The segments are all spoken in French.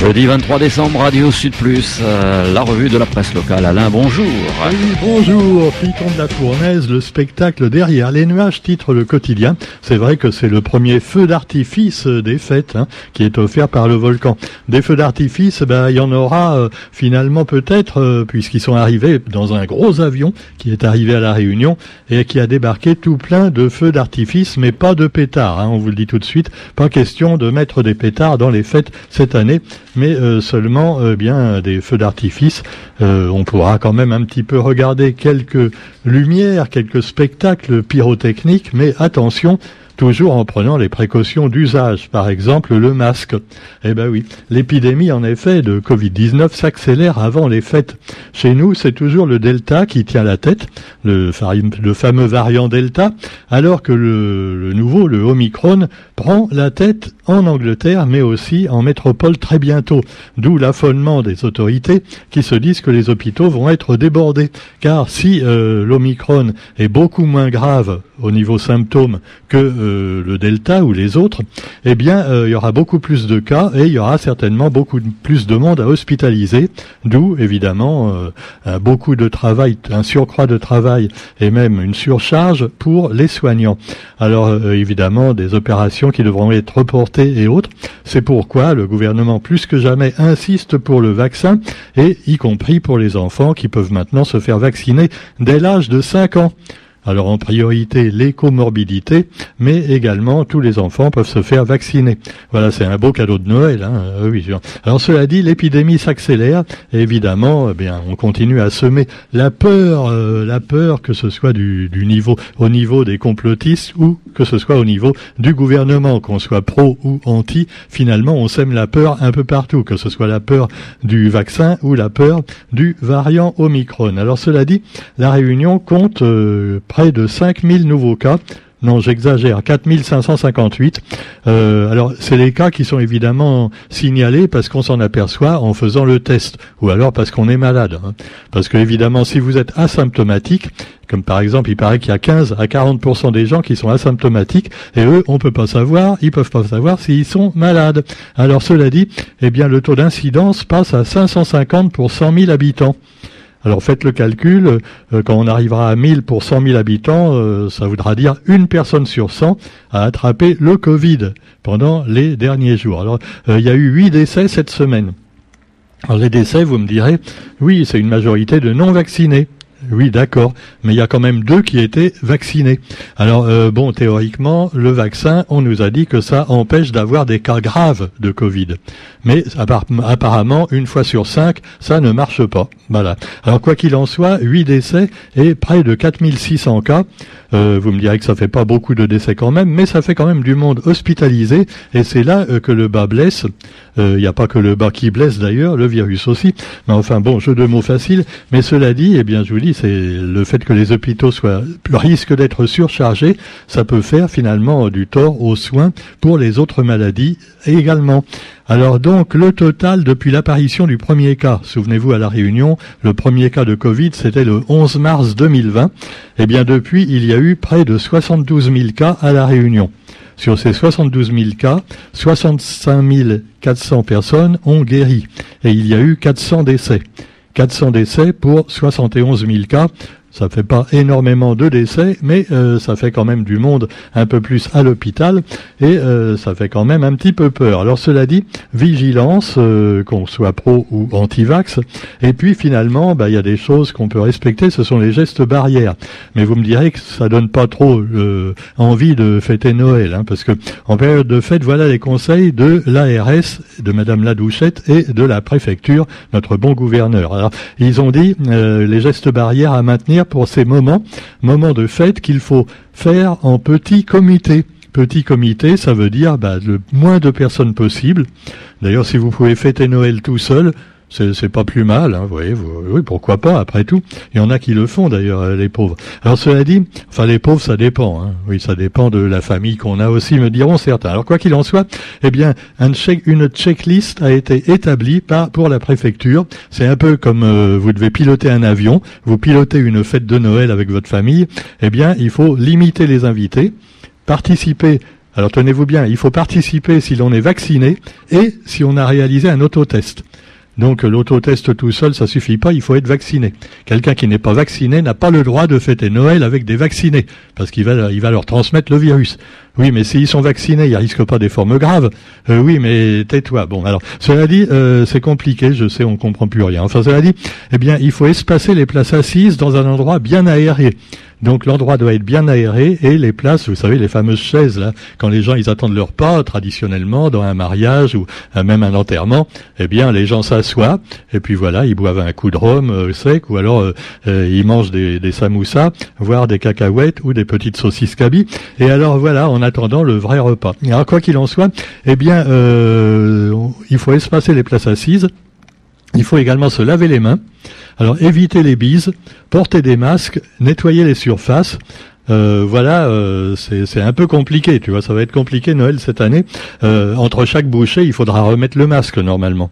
Jeudi 23 décembre, Radio Sud Plus, euh, la revue de la presse locale. Alain, bonjour. Bonjour. Piton de la Fournaise, le spectacle derrière les nuages, titre le quotidien. C'est vrai que c'est le premier feu d'artifice des fêtes hein, qui est offert par le volcan. Des feux d'artifice, ben, il y en aura euh, finalement peut-être, euh, puisqu'ils sont arrivés dans un gros avion qui est arrivé à la Réunion et qui a débarqué tout plein de feux d'artifice, mais pas de pétards. Hein, on vous le dit tout de suite. Pas question de mettre des pétards dans les fêtes cette année mais euh, seulement euh, bien des feux d'artifice. Euh, on pourra quand même un petit peu regarder quelques lumières, quelques spectacles pyrotechniques, mais attention, toujours en prenant les précautions d'usage, par exemple le masque. Eh ben oui, l'épidémie en effet de Covid-19 s'accélère avant les fêtes. Chez nous, c'est toujours le Delta qui tient la tête, le, fameux variant Delta, alors que le, nouveau, le Omicron, prend la tête en Angleterre, mais aussi en métropole très bientôt. D'où l'affolement des autorités qui se disent que les hôpitaux vont être débordés. Car si euh, l'Omicron est beaucoup moins grave au niveau symptômes que euh, le Delta ou les autres, eh bien, euh, il y aura beaucoup plus de cas et il y aura certainement beaucoup plus de monde à hospitaliser, d'où évidemment euh, beaucoup de travail, un surcroît de travail et même une surcharge pour les soignants. Alors évidemment, des opérations qui devront être reportées et autres. C'est pourquoi le gouvernement plus que jamais insiste pour le vaccin et y compris pour les enfants qui peuvent maintenant se faire vacciner dès l'âge de 5 ans. Alors en priorité les comorbidités, mais également tous les enfants peuvent se faire vacciner. Voilà, c'est un beau cadeau de Noël. Hein, euh, oui. Alors cela dit, l'épidémie s'accélère. évidemment, eh bien, on continue à semer la peur, euh, la peur que ce soit du, niveau, au niveau des complotistes ou que ce soit au niveau du gouvernement, qu'on soit pro ou anti. Finalement, on sème la peur un peu partout, que ce soit la peur du vaccin ou la peur du variant Omicron. Alors cela dit, la Réunion compte euh, près de 5000 nouveaux cas. Non, j'exagère, 4558. Euh, alors, c'est les cas qui sont évidemment signalés parce qu'on s'en aperçoit en faisant le test, ou alors parce qu'on est malade. Hein. Parce que évidemment, si vous êtes asymptomatique, comme par exemple, il paraît qu'il y a 15 à 40% des gens qui sont asymptomatiques, et eux, on peut pas savoir, ils peuvent pas savoir s'ils sont malades. Alors, cela dit, eh bien, le taux d'incidence passe à 550 pour 100 000 habitants. Alors faites le calcul, euh, quand on arrivera à 1000 pour 100 000 habitants, euh, ça voudra dire une personne sur 100 a attrapé le Covid pendant les derniers jours. Alors euh, il y a eu 8 décès cette semaine. Alors les décès, vous me direz, oui, c'est une majorité de non vaccinés. Oui, d'accord, mais il y a quand même deux qui étaient vaccinés. Alors euh, bon, théoriquement, le vaccin, on nous a dit que ça empêche d'avoir des cas graves de Covid. Mais apparemment, une fois sur cinq, ça ne marche pas. Voilà. Alors quoi qu'il en soit, huit décès et près de 4600 cas. Euh, vous me direz que ça fait pas beaucoup de décès quand même, mais ça fait quand même du monde hospitalisé, et c'est là euh, que le bas blesse. Il n'y a pas que le bas qui blesse d'ailleurs, le virus aussi. Mais enfin bon, jeu de mots facile. Mais cela dit, eh bien, je vous dis, c'est le fait que les hôpitaux soient risquent d'être surchargés, ça peut faire finalement du tort aux soins pour les autres maladies également. Alors donc le total depuis l'apparition du premier cas, souvenez-vous à la Réunion, le premier cas de Covid c'était le 11 mars 2020, eh bien depuis il y a eu près de 72 000 cas à la Réunion. Sur ces 72 000 cas, 65 400 personnes ont guéri et il y a eu 400 décès. 400 décès pour 71 000 cas. Ça fait pas énormément de décès, mais euh, ça fait quand même du monde un peu plus à l'hôpital et euh, ça fait quand même un petit peu peur. Alors cela dit, vigilance, euh, qu'on soit pro ou anti-vax. Et puis finalement, bah, il y a des choses qu'on peut respecter, ce sont les gestes barrières. Mais vous me direz que ça donne pas trop envie de fêter Noël, hein, parce que en période de fête, voilà les conseils de l'ARS, de Madame Ladouchette et de la préfecture, notre bon gouverneur. Alors ils ont dit les gestes barrières à maintenir pour ces moments, moments de fête qu'il faut faire en petit comité. Petit comité, ça veut dire bah, le moins de personnes possible. D'ailleurs, si vous pouvez fêter Noël tout seul, c'est pas plus mal, hein, vous voyez, oui, pourquoi pas, après tout. Il y en a qui le font d'ailleurs, euh, les pauvres. Alors cela dit, enfin les pauvres, ça dépend, hein. oui, ça dépend de la famille qu'on a aussi, me diront certains. Alors quoi qu'il en soit, eh bien, une checklist a été établie par, pour la préfecture. C'est un peu comme euh, vous devez piloter un avion, vous pilotez une fête de Noël avec votre famille, eh bien, il faut limiter les invités, participer Alors tenez-vous bien, il faut participer si l'on est vacciné et si on a réalisé un autotest. Donc l'autotest tout seul, ça suffit pas, il faut être vacciné. Quelqu'un qui n'est pas vacciné n'a pas le droit de fêter Noël avec des vaccinés, parce qu'il va, il va leur transmettre le virus. Oui, mais s'ils sont vaccinés, ils risquent pas des formes graves. Euh, oui, mais tais-toi. Bon, alors, cela dit, euh, c'est compliqué, je sais, on comprend plus rien. Enfin, cela dit, eh bien, il faut espacer les places assises dans un endroit bien aéré. Donc l'endroit doit être bien aéré et les places, vous savez, les fameuses chaises là, quand les gens ils attendent leur pas traditionnellement dans un mariage ou euh, même un enterrement, eh bien les gens s'assoient et puis voilà, ils boivent un coup de rhum euh, sec ou alors euh, ils mangent des, des samoussas, voire des cacahuètes ou des petites saucisses cabi. Et alors voilà, en attendant le vrai repas. Alors quoi qu'il en soit, eh bien il faut espacer les places assises. Il faut également se laver les mains. Alors évitez les bises, portez des masques, nettoyez les surfaces. Euh, voilà, euh, c'est un peu compliqué, tu vois, ça va être compliqué Noël cette année. Euh, entre chaque bouchée, il faudra remettre le masque normalement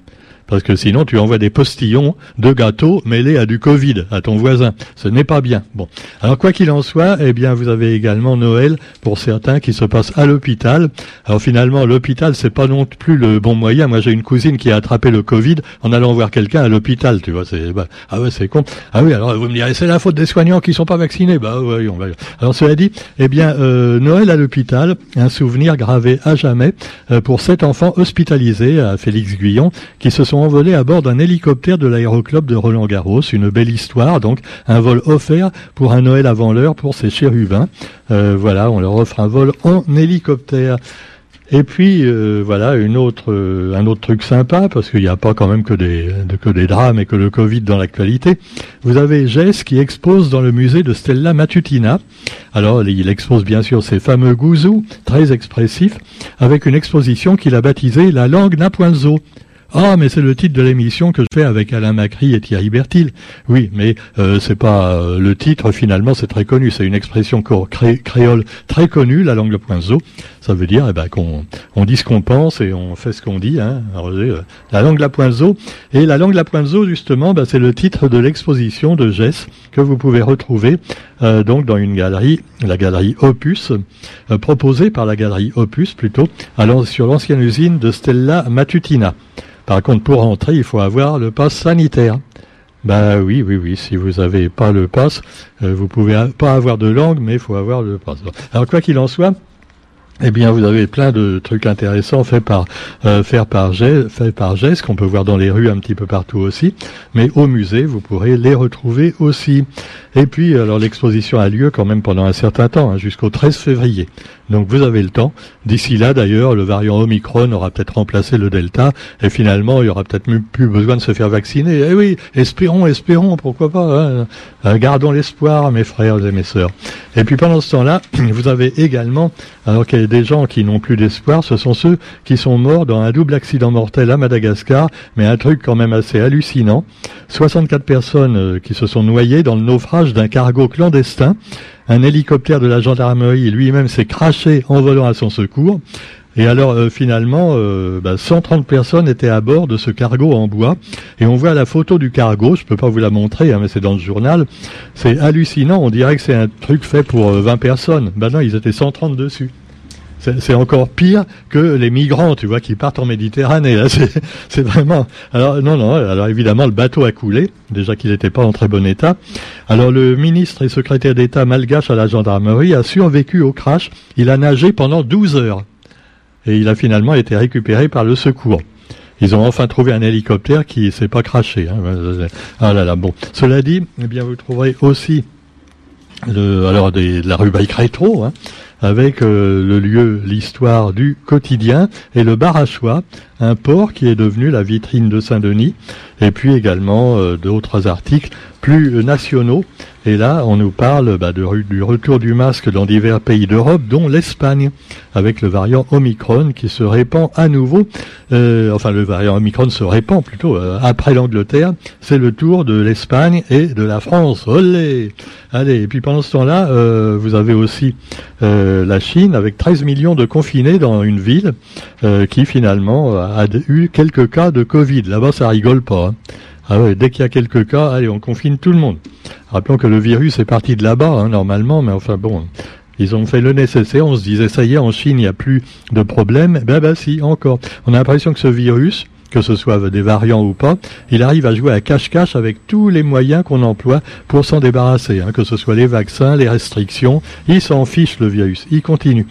parce que sinon tu envoies des postillons de gâteaux mêlés à du Covid à ton voisin. Ce n'est pas bien. Bon, alors quoi qu'il en soit, eh bien vous avez également Noël pour certains qui se passe à l'hôpital. Alors finalement, l'hôpital c'est pas non plus le bon moyen. Moi j'ai une cousine qui a attrapé le Covid en allant voir quelqu'un à l'hôpital. Tu vois, c'est bah, ah ouais c'est con. Ah oui, alors vous me direz c'est la faute des soignants qui sont pas vaccinés. Bah oui, on va. Alors cela dit, eh bien euh, Noël à l'hôpital, un souvenir gravé à jamais euh, pour sept enfants hospitalisés à Félix Guyon qui se sont envolé à bord d'un hélicoptère de l'aéroclub de Roland-Garros. Une belle histoire, donc un vol offert pour un Noël avant l'heure pour ces chérubins. Euh, voilà, on leur offre un vol en hélicoptère. Et puis euh, voilà une autre euh, un autre truc sympa parce qu'il n'y a pas quand même que des que des drames et que le Covid dans l'actualité. Vous avez Jess qui expose dans le musée de Stella Matutina. Alors il expose bien sûr ses fameux gouzous très expressifs avec une exposition qu'il a baptisée La langue n'a point de ah, mais c'est le titre de l'émission que je fais avec Alain Macri et Thierry Bertil. Oui, mais euh, c'est pas euh, le titre. Finalement, c'est très connu. C'est une expression créole très connue, la langue de poinzo. Ça veut dire eh ben, qu'on on dit ce qu'on pense et on fait ce qu'on dit. Hein. Euh, la langue de la poinzo. Et la langue de la poinzo, justement, ben, c'est le titre de l'exposition de Gess que vous pouvez retrouver euh, donc dans une galerie, la galerie Opus, proposée par la galerie Opus plutôt, sur l'ancienne usine de Stella Matutina. Par contre, pour entrer, il faut avoir le pass sanitaire. Ben oui, oui, oui. Si vous n'avez pas le pass, euh, vous pouvez pas avoir de langue, mais il faut avoir le pass. Alors quoi qu'il en soit, eh bien, vous avez plein de trucs intéressants faits par euh, par Gest, fait par Gest, qu'on peut voir dans les rues un petit peu partout aussi. Mais au musée, vous pourrez les retrouver aussi. Et puis, alors l'exposition a lieu quand même pendant un certain temps, hein, jusqu'au 13 février. Donc vous avez le temps. D'ici là, d'ailleurs, le variant Omicron aura peut-être remplacé le Delta, et finalement, il y aura peut-être plus besoin de se faire vacciner. Eh oui, espérons, espérons, pourquoi pas. Hein. Euh, gardons l'espoir, mes frères et mes sœurs. Et puis pendant ce temps-là, vous avez également, alors des gens qui n'ont plus d'espoir, ce sont ceux qui sont morts dans un double accident mortel à Madagascar, mais un truc quand même assez hallucinant. 64 personnes euh, qui se sont noyées dans le naufrage d'un cargo clandestin. Un hélicoptère de la gendarmerie lui-même s'est craché en volant à son secours. Et alors euh, finalement, 130 euh, bah, personnes étaient à bord de ce cargo en bois. Et on voit la photo du cargo, je peux pas vous la montrer, hein, mais c'est dans le journal. C'est hallucinant, on dirait que c'est un truc fait pour 20 personnes. Ben non, ils étaient 130 dessus. C'est encore pire que les migrants, tu vois, qui partent en Méditerranée. C'est vraiment. Alors non, non. Alors évidemment, le bateau a coulé. Déjà qu'il n'était pas en très bon état. Alors le ministre et secrétaire d'État malgache à la gendarmerie a survécu au crash. Il a nagé pendant 12 heures et il a finalement été récupéré par le secours. Ils ont enfin trouvé un hélicoptère qui s'est pas craché. Hein. Ah là là. Bon. Cela dit, eh bien vous trouverez aussi le, alors de la rubrique rétro. Hein, avec euh, le lieu, l'histoire du quotidien et le bar à choix, un port qui est devenu la vitrine de Saint-Denis, et puis également euh, d'autres articles plus nationaux. Et là, on nous parle bah, de, du retour du masque dans divers pays d'Europe, dont l'Espagne, avec le variant Omicron qui se répand à nouveau. Euh, enfin, le variant Omicron se répand plutôt euh, après l'Angleterre. C'est le tour de l'Espagne et de la France. Olé Allez, et puis pendant ce temps-là, euh, vous avez aussi la Chine avec 13 millions de confinés dans une ville qui finalement a eu quelques cas de Covid. Là-bas, ça rigole pas. Hein. Ah dès qu'il y a quelques cas, allez, on confine tout le monde. Rappelons que le virus est parti de là-bas, hein, normalement, mais enfin bon, Ils ont fait le nécessaire, on se disait ça y est, en Chine, il n'y a plus de problème. Ben ben si, encore. On a l'impression que ce virus, que ce soit des variants ou pas, il arrive à jouer à cache-cache avec tous les moyens qu'on emploie pour s'en débarrasser, hein, que ce soit les vaccins, les restrictions. Il s'en fiche le virus, il continue.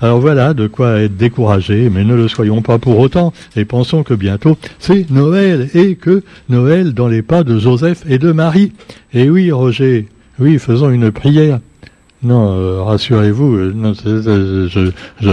Alors voilà, de quoi être découragé, mais ne le soyons pas pour autant, et pensons que bientôt c'est Noël, et que Noël dans les pas de Joseph et de Marie. Et oui, Roger, oui, faisons une prière. Non, euh, rassurez-vous, euh, je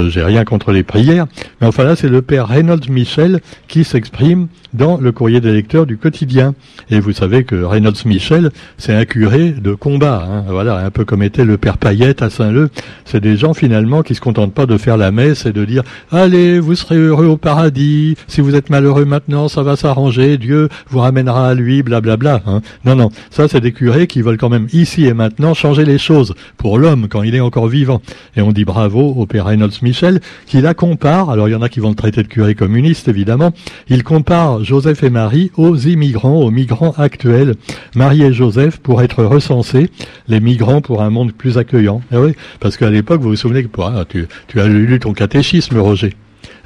j'ai rien contre les prières, mais enfin là c'est le père Reynolds Michel qui s'exprime dans le courrier des lecteurs du quotidien. Et vous savez que Reynolds Michel, c'est un curé de combat, hein, voilà, un peu comme était le père Payette à Saint-Leu. C'est des gens finalement qui se contentent pas de faire la messe et de dire allez, vous serez heureux au paradis. Si vous êtes malheureux maintenant, ça va s'arranger. Dieu vous ramènera à lui, blablabla. Hein. Non, non, ça c'est des curés qui veulent quand même ici et maintenant changer les choses l'homme quand il est encore vivant. Et on dit bravo au père Reynolds Michel qui la compare, alors il y en a qui vont le traiter de curé communiste évidemment, il compare Joseph et Marie aux immigrants, aux migrants actuels. Marie et Joseph pour être recensés, les migrants pour un monde plus accueillant. Eh parce qu'à l'époque, vous vous souvenez que ah, tu, tu as lu ton catéchisme, Roger.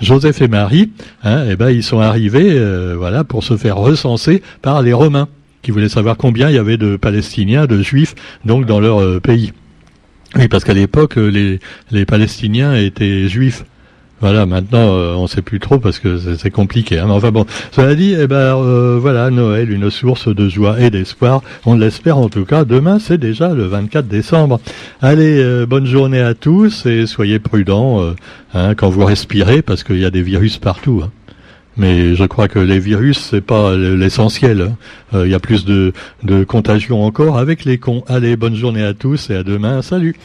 Joseph et Marie, hein, eh ben, ils sont arrivés, euh, voilà, pour se faire recenser par les Romains, qui voulaient savoir combien il y avait de Palestiniens, de Juifs, donc dans leur euh, pays. Oui, parce qu'à l'époque, euh, les, les Palestiniens étaient juifs. Voilà, maintenant euh, on sait plus trop parce que c'est compliqué. Hein. Enfin bon, cela dit, eh ben euh, voilà, Noël, une source de joie et d'espoir. On l'espère en tout cas. Demain, c'est déjà le 24 décembre. Allez, bonne journée à tous et soyez prudents hein, quand vous respirez parce qu'il y a des virus partout. Hein. Mais je crois que les virus, c'est pas l'essentiel. Hein. Euh, il y a plus de, de contagion encore avec les cons. Allez, bonne journée à tous et à demain. Salut